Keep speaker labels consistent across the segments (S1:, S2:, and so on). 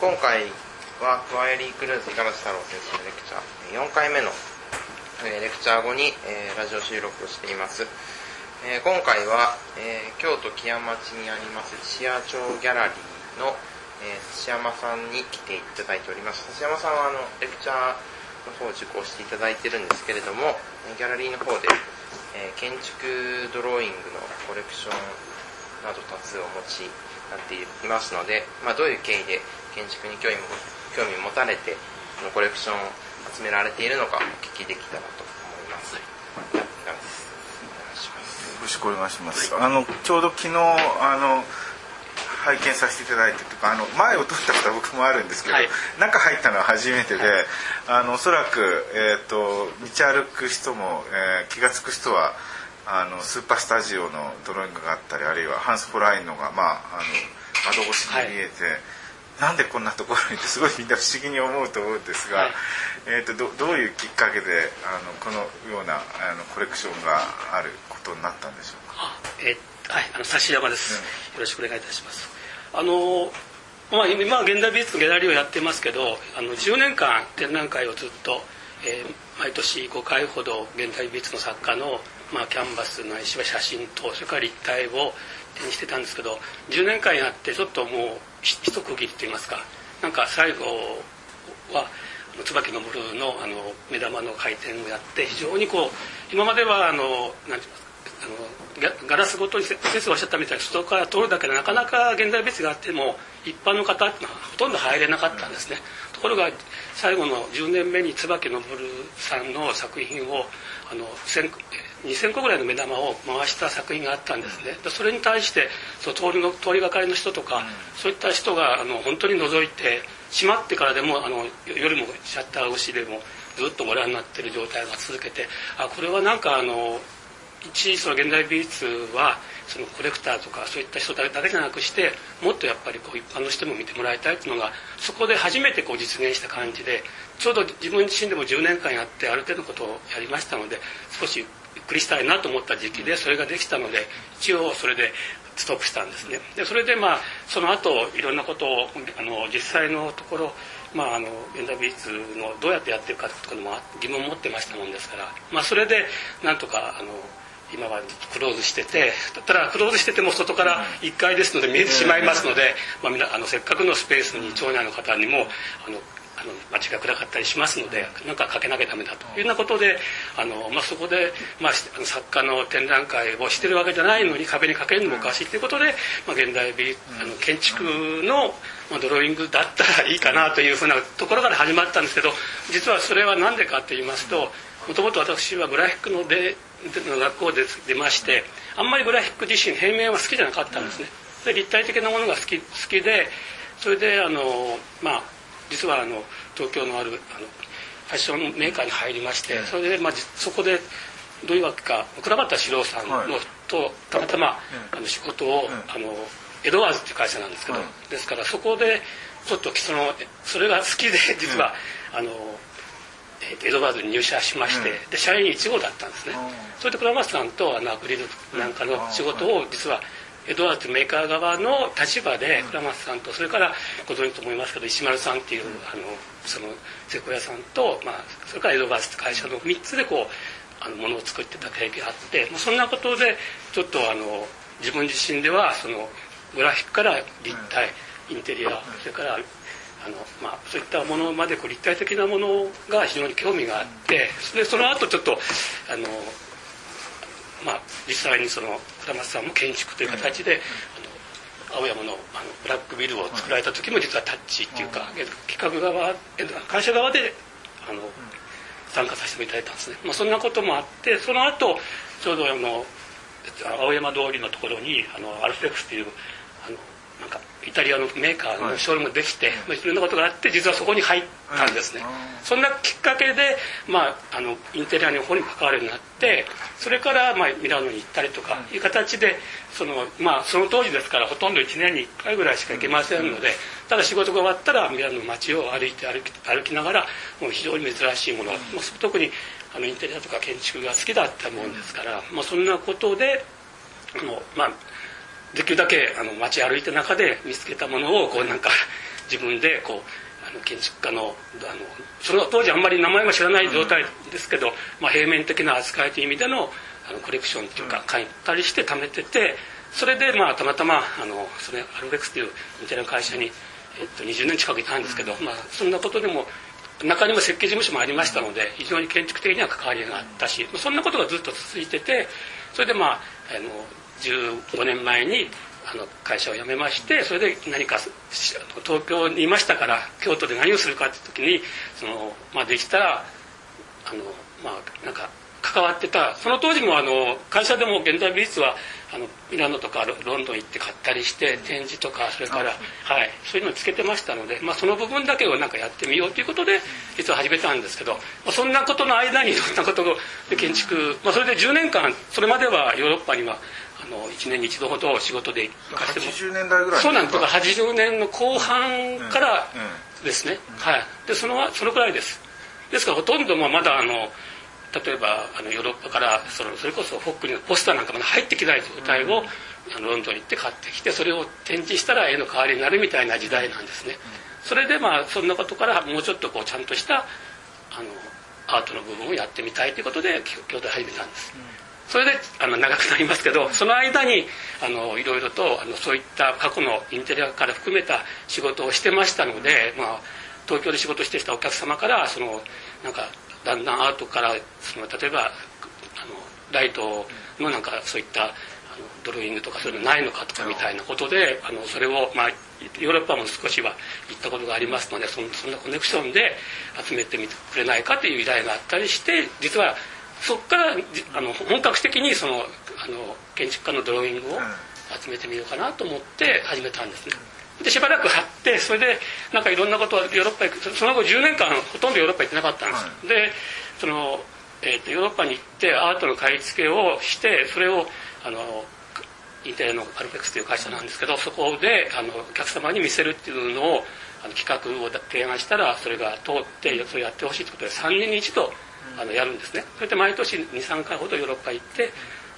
S1: 今回はクワイリークルーズ五十嵐太郎先生のレクチャー4回目のレクチャー後に、ラジオ収録をしています、今回は、京都木屋町にあります千谷町ギャラリーの、えー、山さんに来ていただいております。土山さんはあのレクチャーの方を受講していただいてるんですけれどもギャラリーの方で、建築ドローイングのコレクションなど多数お持ちなっていますので、まあ、どういう経緯で建築に興味興味を持たれてこのコレクションを集められているのかお聞きできたらと思います。よ
S2: ろしくお願いします。あのちょうど昨日あの拝見させていただいてとかあの前を撮ったことは僕もあるんですけど、はい、中入ったのは初めてで、はい、あのおそらく、えーと、道歩く人も、えー、気が付く人はあのスーパースタジオのドローイングがあったりあるいはハンス・ポラインのが、まあ、あの窓越しに見えて。はいなんでこんなところにってすごいみんな不思議に思うと思うんですが、はい、えーと、どどういうきっかけであのこのようなあのコレクションがあることになったんでしょうか？
S3: えー、はい、あの指山です、うん、よろしくお願いいたします。あのまあ、今は現代美術のギャラリーをやってますけどあの10年間展覧会をずっと、えー、毎年5回ほど現代美術の作家の、まあ、キャンバスないしは写真とそれから立体を手にしてたんですけど10年間やってちょっともう一区切りといいますかなんか最後は椿のブルーのあの目玉の回転をやって非常にこう今まではあの何て言いますかガラスごとに先生がおっしゃったみたいに外から通るだけでなかなか現代別があっても一般の方ってのはほとんど入れなかったんですね。ところが最後の10年目に椿のブルーさんの作品をあの2000個ぐらいの目玉を回した作品があったんですね。それに対してその通りの通りがかりの人とか、うん、そういった人があの本当に覗いて閉まってからでもあの夜もシャッター越しでもずっとご覧になってる状態が続けてあこれはなんかあの一その現代美術はそのコレクターとかそういった人だけじゃなくしてもっとやっぱりこう一般の人も見てもらいたいっていうのがそこで初めてこう実現した感じでちょうど自分自身でも10年間やってある程度のことをやりましたので少しゆっくりしたいなと思った時期でそれができたので一応それでストップしたんですね。でそれでまあその後いろんなことをあの実際のところまあ、あの現代美術のどうやってやってるかとかのも疑問を持ってましたもんですから、まあ、それでなんとかあの今はクローズしててただクローズしてても外から1階ですので見えてしまいますので、まあ、あのせっかくのスペースに町内の方にもあのあの街が暗かったりしますので何かかけなきゃダメだというようなことであの、まあ、そこで、まあ、作家の展覧会をしてるわけじゃないのに壁にかけるのもおかしいということで、まあ、現代美あの建築の、まあ、ドローイングだったらいいかなというふうなところから始まったんですけど実はそれは何でかと言いますともともと私はグラフィックのでの学校で出ましてあんまりグラフィック自身平面は好きじゃなかったんですね。で立体的なものが好き好きでそれであのまあ実はあの東京のあるあのファッションメーカーに入りましてそれで、まあ、そこでどういうわけか倉畑史郎さんの、はい、とたまたま、あの仕事を、あのエドワーズっていう会社なんですけど、ですからそこでちょっとそのそれが好きで実は、あのエドワーズに入社しまして、で社員1号だったんですね、それで倉松さんとあのアクリルなんかの仕事を実はエドワーズメーカー側の立場で倉松さんとそれからご存知と思いますけど石丸さんっていうあのその瀬古屋さんと、まあ、それからエドワーズって会社の3つでこうあのものを作ってた経験があってまあ、そんなことでちょっとあの自分自身ではそのグラフィックから立体インテリアそれからあの、まあ、そういったものまでこう立体的なものが非常に興味があってでその後ちょっとあの、まあ、実際にその二松さんも建築という形で、あの青山のあのブラックビルを作られた時も実はタッチっていうか企画側会社側であの参加させていただいたんですね、まあ、そんなこともあってその後ちょうどあの青山通りのところにあのアルフレックスっていうなんかイタリアのメーカーのショールームができて、はい、いろんなことがあって実はそこに入ったんですね、そんなきっかけで、まあ、あのインテリアの方に関わるようになってそれから、まあ、ミラノに行ったりとかい。う形でその,、まあ、その当時ですからほとんど1年に1回ぐらいしか行けませんので、ただ仕事が終わったらミラノの街を歩いて歩き歩きながらもう非常に珍しいもの、まあ、特にあのインテリアとか建築が好きだったもんですから、まあ、そんなことでもうまあできるだけあの街歩いた中で見つけたものをこうなんか自分でこうあの建築家のあのその当時あんまり名前も知らない状態ですけど、まあ、平面的な扱いという意味でのあのコレクションっていうか買ったりして貯めててそれでまあたまたまあのそれアルベックスというインテリア会社に、えっと、20年近くいたんですけど、まあ、そんなことでも中にも設計事務所もありましたので非常に建築的には関わりがあったしそんなことがずっと続いててそれでまああの15年前にあの会社を辞めましてそれで何か東京にいましたから京都で何をするかって時にその、まあ、できたらあのまあなんか関わってた。その当時もあの会社でも現代美術はあのミラノとかロンドン行って買ったりして展示とかそれから、はい、そういうのをつけてましたので、まあ、その部分だけをなんかやってみようということで実は始めたんですけど、まあ、そんなことの間にいろんなことで建築、まあ、それで10年間それまではヨーロッパにはあの1年に一度ほど仕事で行
S2: かせても80年代ぐらい。
S3: そうなんです。だから80年の後半からですね、はい。でそのそのくらいです。ですからほとんどまだあの例えばあのヨーロッパからそのそれこそフォックリのポスターなんかまで入ってきない状態を、あのロンドンに行って買ってきてそれを展示したら絵の代わりになるみたいな時代なんですね。それでまあそんなことからもうちょっとこうちゃんとしたあのアートの部分をやってみたいということで京都で始めたんです。それであの長くなりますけどその間にあのいろいろとあのそういった過去のインテリアから含めた仕事をしてましたので、まあ、東京で仕事してきたお客様からそのなんかだんだんアートからその例えばあのライトのなんかそういったあのドローイングとかそういうのないのかとかみたいなことであのそれを、まあ、ヨーロッパも少しは行ったことがありますのでそそんなコネクションで集めてみてくれないかという依頼があったりして実はそこからあの本格的にそのあの建築家のドローイングを集めてみようかなと思って始めたんですね。でしばらく貼ってそれでなんかいろんなことをヨーロッパ行くその後10年間ほとんどヨーロッパ行ってなかったんです、はい、でその、えーと、ヨーロッパに行ってアートの買い付けをしてそれをあのインテリアのアルペックスという会社なんですけどそこであのお客様に見せるっていうのをあの企画を提案したらそれが通ってそれやってほしいということで3年に一度あのやるんですね。それで毎年23回ほどヨーロッパ行って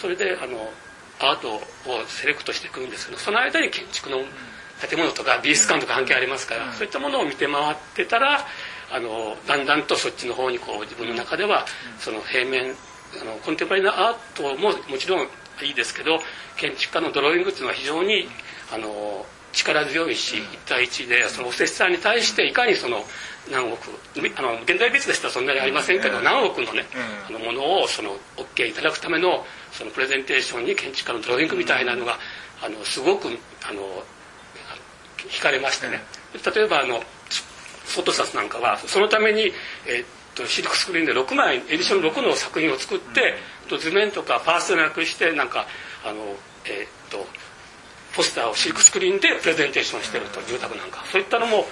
S3: それであのアートをセレクトしてくるんですけどその間に建築の建物とか美術館とか関係ありますから、そういったものを見て回ってたらあのだんだんとそっちの方にこう自分の中ではその平面あのコンテンポラリーなアートももちろんいいですけど建築家のドローイングっていうのは非常にあの力強いし一対一でそのお施設さんに対していかにその何億あの現代美術でしたらそんなにありませんけど何億のねあのものをその OK いただくためのそのプレゼンテーションに建築家のドローイングみたいなのがあのすごくあの惹かれましてね。例えばあのフォトサスなんかはそのために、えー、っとシルクスクリーンで6枚エディション6の作品を作って、うん、図面とかパースなくしてなんかあのえー、っとポスターをシルクスクリーンでプレゼンテーションしてると住宅なんか。そういったのも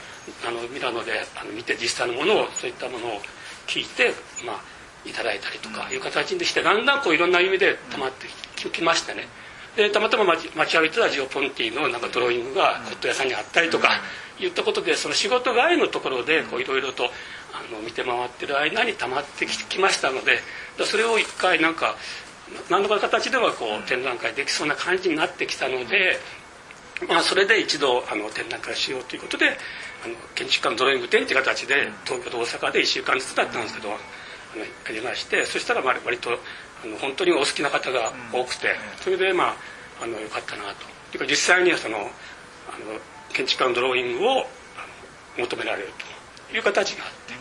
S3: あのミラノであの見て実際のものをそういったものを聞いてまあいただいたりとかいう形にしてだんだんこういろんな意味で溜まってきましてねでたまたま街街歩いてたジオ・ポンティのなんかドローイングが骨董屋さんにあったりとか言ったことでその仕事外のところでいろいろとあの見て回ってる間に溜まってきましたのでそれを一回なんか何らかの形ではこう展覧会できそうな感じになってきたので、まあ、それで一度あの展覧会しようということであの建築家のドローイング展という形で東京と大阪で1週間ずつだったんですけどやりましてそしたら割とあの本当にお好きな方が多くてそれでまああのよかったなと。いうか実際にはそのあの建築家のドローイングを求められるという形があって、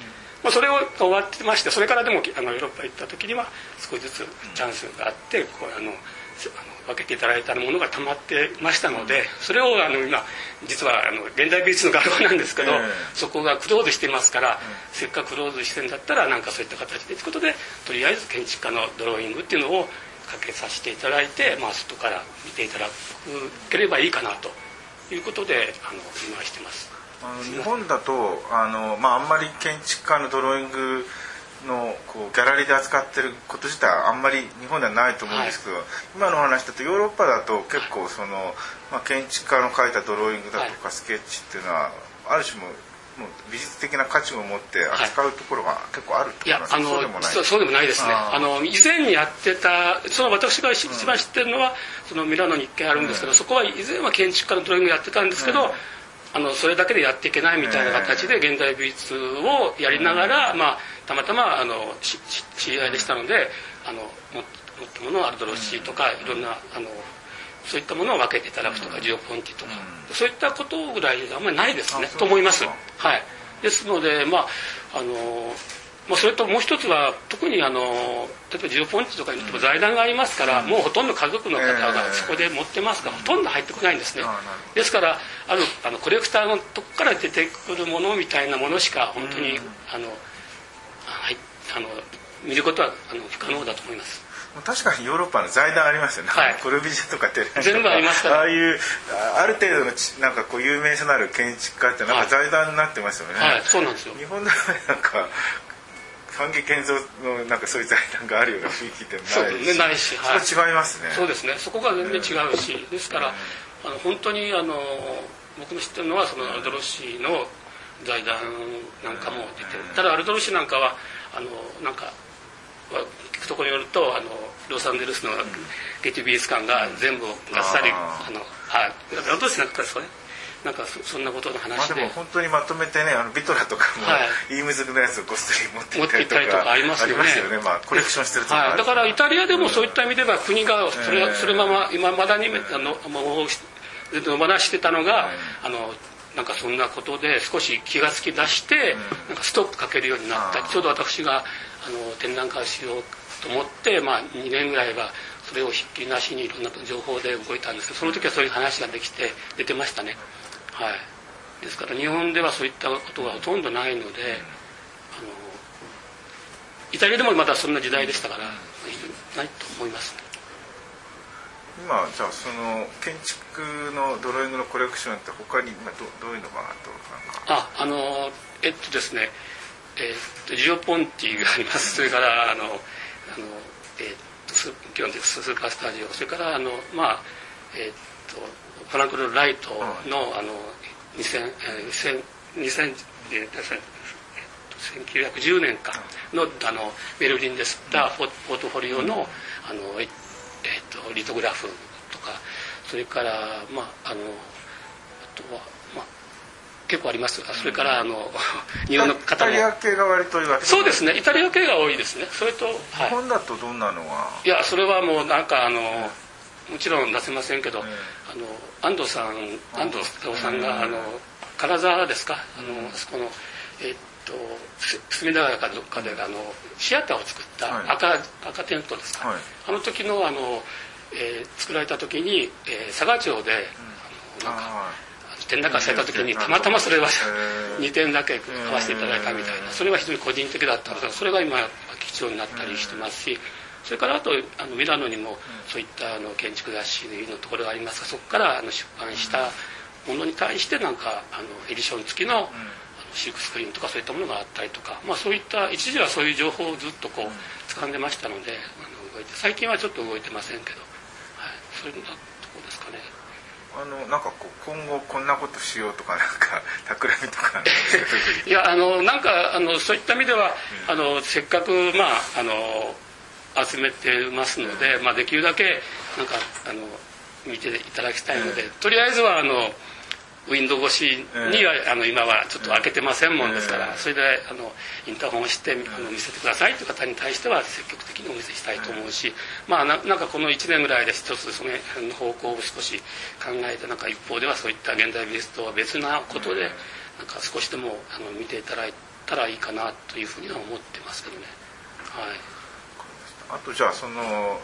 S3: まあ、それを終わってましてそれからでもあのヨーロッパ行った時には少しずつチャンスがあってこうあの分けていただいたものがたまってましたのでそれをあの今実はあの現代美術の学校なんですけど、そこがクローズしていますから、せっかくクローズしてんだったらなんかそういった形でということでとりあえず建築家のドローイングっていうのをかけさせていただいて、まあ、外から見ていただければいいかなということであの今してます。
S2: あの日本だとあの、まあ、あんまり建築家のドローイングのこうギャラリーで扱ってること自体あんまり日本ではないと思うんですけど、はい、今の話だとヨーロッパだと結構その、まあ、建築家の描いたドローイングだとかスケッチっていうのはある種ももう美術的な価値を持って扱うところが結構あるってこと
S3: なんですか、はい、いやあのそうそうでもないですね。あの以前にやってたその私が一番知ってるのは、そのミラノに一軒あるんですけど、うん、そこは以前は建築家のドローイングやってたんですけど、うん。あのそれだけでやっていけないみたいな形で現代美術をやりながら、まあ、たまたまあの知り合いでしたのであの持ったものをアルドロッシーとかいろんなあのそういったものを分けていただくとかジオポンティとか。そういったことぐらいあんまりないですね。と思います。はい。ですので、まああのまあ、それともう一つは特にあの例えばジオポンチとかにも財団がありますから、もうほとんど家族の方がそこで持ってますから、ほとんど入ってこないんですね。ですからあるあのコレクターのとこから出てくるものみたいなものしか本当に、あのはいあの見ることはあの不可能だと思います。
S2: 確かにヨーロッパの財団ありますよね、はい、コルビジェとかって
S3: 全部ありますから。
S2: ああいうある程度のなんかこう有名さのある建築家ってなんか財団になってますよね、
S3: はい、はい、そうなんですよ。
S2: 日本ではなんか三木建造のなんかそういう財団があるような雰囲気でもないし。
S3: そう、ね、ないし、
S2: はい、それ違いますね。
S3: そうですね。そこが全然違うし、ですから、あの本当にあの僕の知ってるのはそのアルドロシーの財団なんかも出てる。ただアルドロシーなんかはあのなんか聞くところによるとあのロサンゼルスのゲティ美術館が全部がっさりあのあアルドロシーなんかですかね。なんかそんなことの話
S2: で、まあ、でも本当にまとめてねあのビトラとかも、はい、イームズのやつをごっそり持っていったりとかありますよね。よね、まあ、コレクションしてると
S3: はい、だからイタリアでもそういった意味では国がそれ,、えー、それまま今まだにあのもう野放してたのが、はい、あのなんかそんなことで少し気が付き出して、うん、なんかストップかけるようになった。ちょうど私があの展覧会しようと思って、まあ、2年ぐらいはそれをひっきりなしにいろんな情報で動いたんですけどその時はそういう話ができて出てましたね。はい、ですから日本ではそういったことがほとんどないので、あのイタリアでもまだそんな時代でしたから、ないと思います、ね、
S2: 今じゃあその建築のドローイングのコレクションって他にどどういうのがあ
S3: とああのえっとですねえー、っとジオポンティがあります。それからあのあのえー、っとス基本的スーパースタジオ。それからあのまあえー、っとフランクル・ライトの,、あの2000 2000 1910年かのあのベルリンで吸ったポートフォリオのあの、と、リトグラフとかそれからまああのあとは、まあ、結構あります。それからあの
S2: 日本の方も。イタリア系が割と
S3: そうですね。イタリア系が多いですね。それと、はい、
S2: 日本だとどんなのが？
S3: いやそれはもうなんかあの、もちろん出せませんけど、あの安藤さん安藤夫さんが、あの金沢ですか？あの、あそこのえっと隅田川かどっかであのシアターを作った赤,、赤テントですか、あの時のあの、えー、作られた時に、えー、佐賀町で、あのなんか展覧会された時にたまたまそれは2 点だけ買わせていただいたみたいな。それは非常に個人的だったんですがそれが今貴重になったりしてますしそれからあとあのミラノにもそういったあの建築雑誌のところがありますがそこからあの出版したものに対してなんかあのエディション付きの,、シルクスクリーンとかそういったものがあったりとか、まあ、そういった一時はそういう情報をずっとこう掴んでましたのであの動いて最近はちょっと動いてませんけど、はい、そういうところですかね。
S2: あのなんかこう今後こんなことしようとかなんか 企みとか。
S3: いやあのなんかあのそういった意味では、うん、あのせっかくまああの集めてますので、まあ、できるだけなんかあの見ていただきたいので、とりあえずはあのウィンドウ越しには、あの今はちょっと開けてませんもんですから、それであのインターホンをしてあの見せてくださいという方に対しては積極的にお見せしたいと思うし、まあななんかこの1年ぐらいで一つその方向を少し考えてなんか一方ではそういった現代美術とは別なことでなんか少しでもあの見ていただいたらいいかなというふうには思ってますけどね。はい。
S2: あとじゃあその、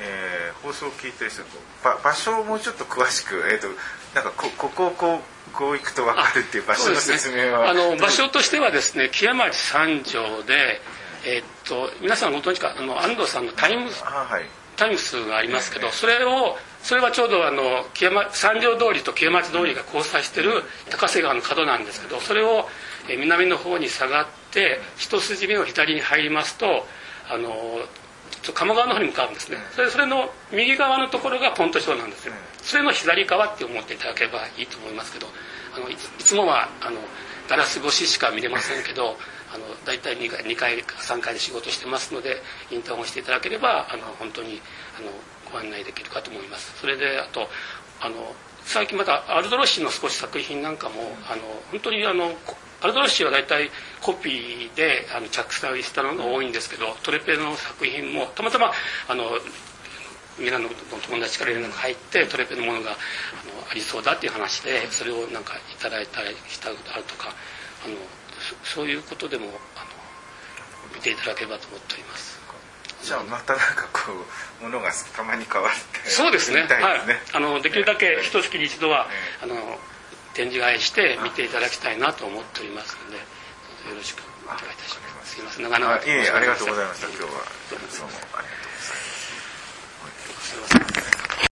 S2: えー、放送を聞いてる人場場所をもうちょっと詳しく、えーと、なんかこここをこうこう行くと分かるっていう場所の説明は、
S3: ね、あの場所としてはですね木屋町三条で、えー、っと皆さんご存知かあの安藤さんのタイムはい、タイムスがありますけど、それをそれはちょうどあの木山三条通りと木屋町通りが交差してる高瀬川の角なんですけどそれを南の方に下がって一筋目を左に入りますとあの鴨川の方に向かうんですね。それそれの右側のところがポントショーなんですよ。それの左側って思っていただければいいと思いますけどあのいつもはあのガラス越ししか見れませんけどあの大体2回 ,2 回か3回で仕事してますのでインターホンしていただければあの本当にあのご案内できるかと思います。それであとあの最近またアルドロッシの少し作品なんかもあの本当にあのアルドロッシは大体コピーであの着彩したのが多いんですけどトレペの作品もたまたまあのミラノの友達から連絡が入ってトレペのものがあのありそうだっていう話でそれをなんかいただいたりしたことあるとかあのそそういうことでもあの見ていただければと思っております。
S2: じゃあまたなんかこうものがたまに変わって
S3: そうですね。
S2: みたい
S3: はい
S2: ですね。。
S3: あのできるだけ一月に一度は
S2: え
S3: あの展示会して見ていただきたいなと思っておりますので、よろしくお願いいたします。すいません長々と
S2: あいえいえありがとうございました
S3: す
S2: 今日はどうもありがとうございます
S3: すいません。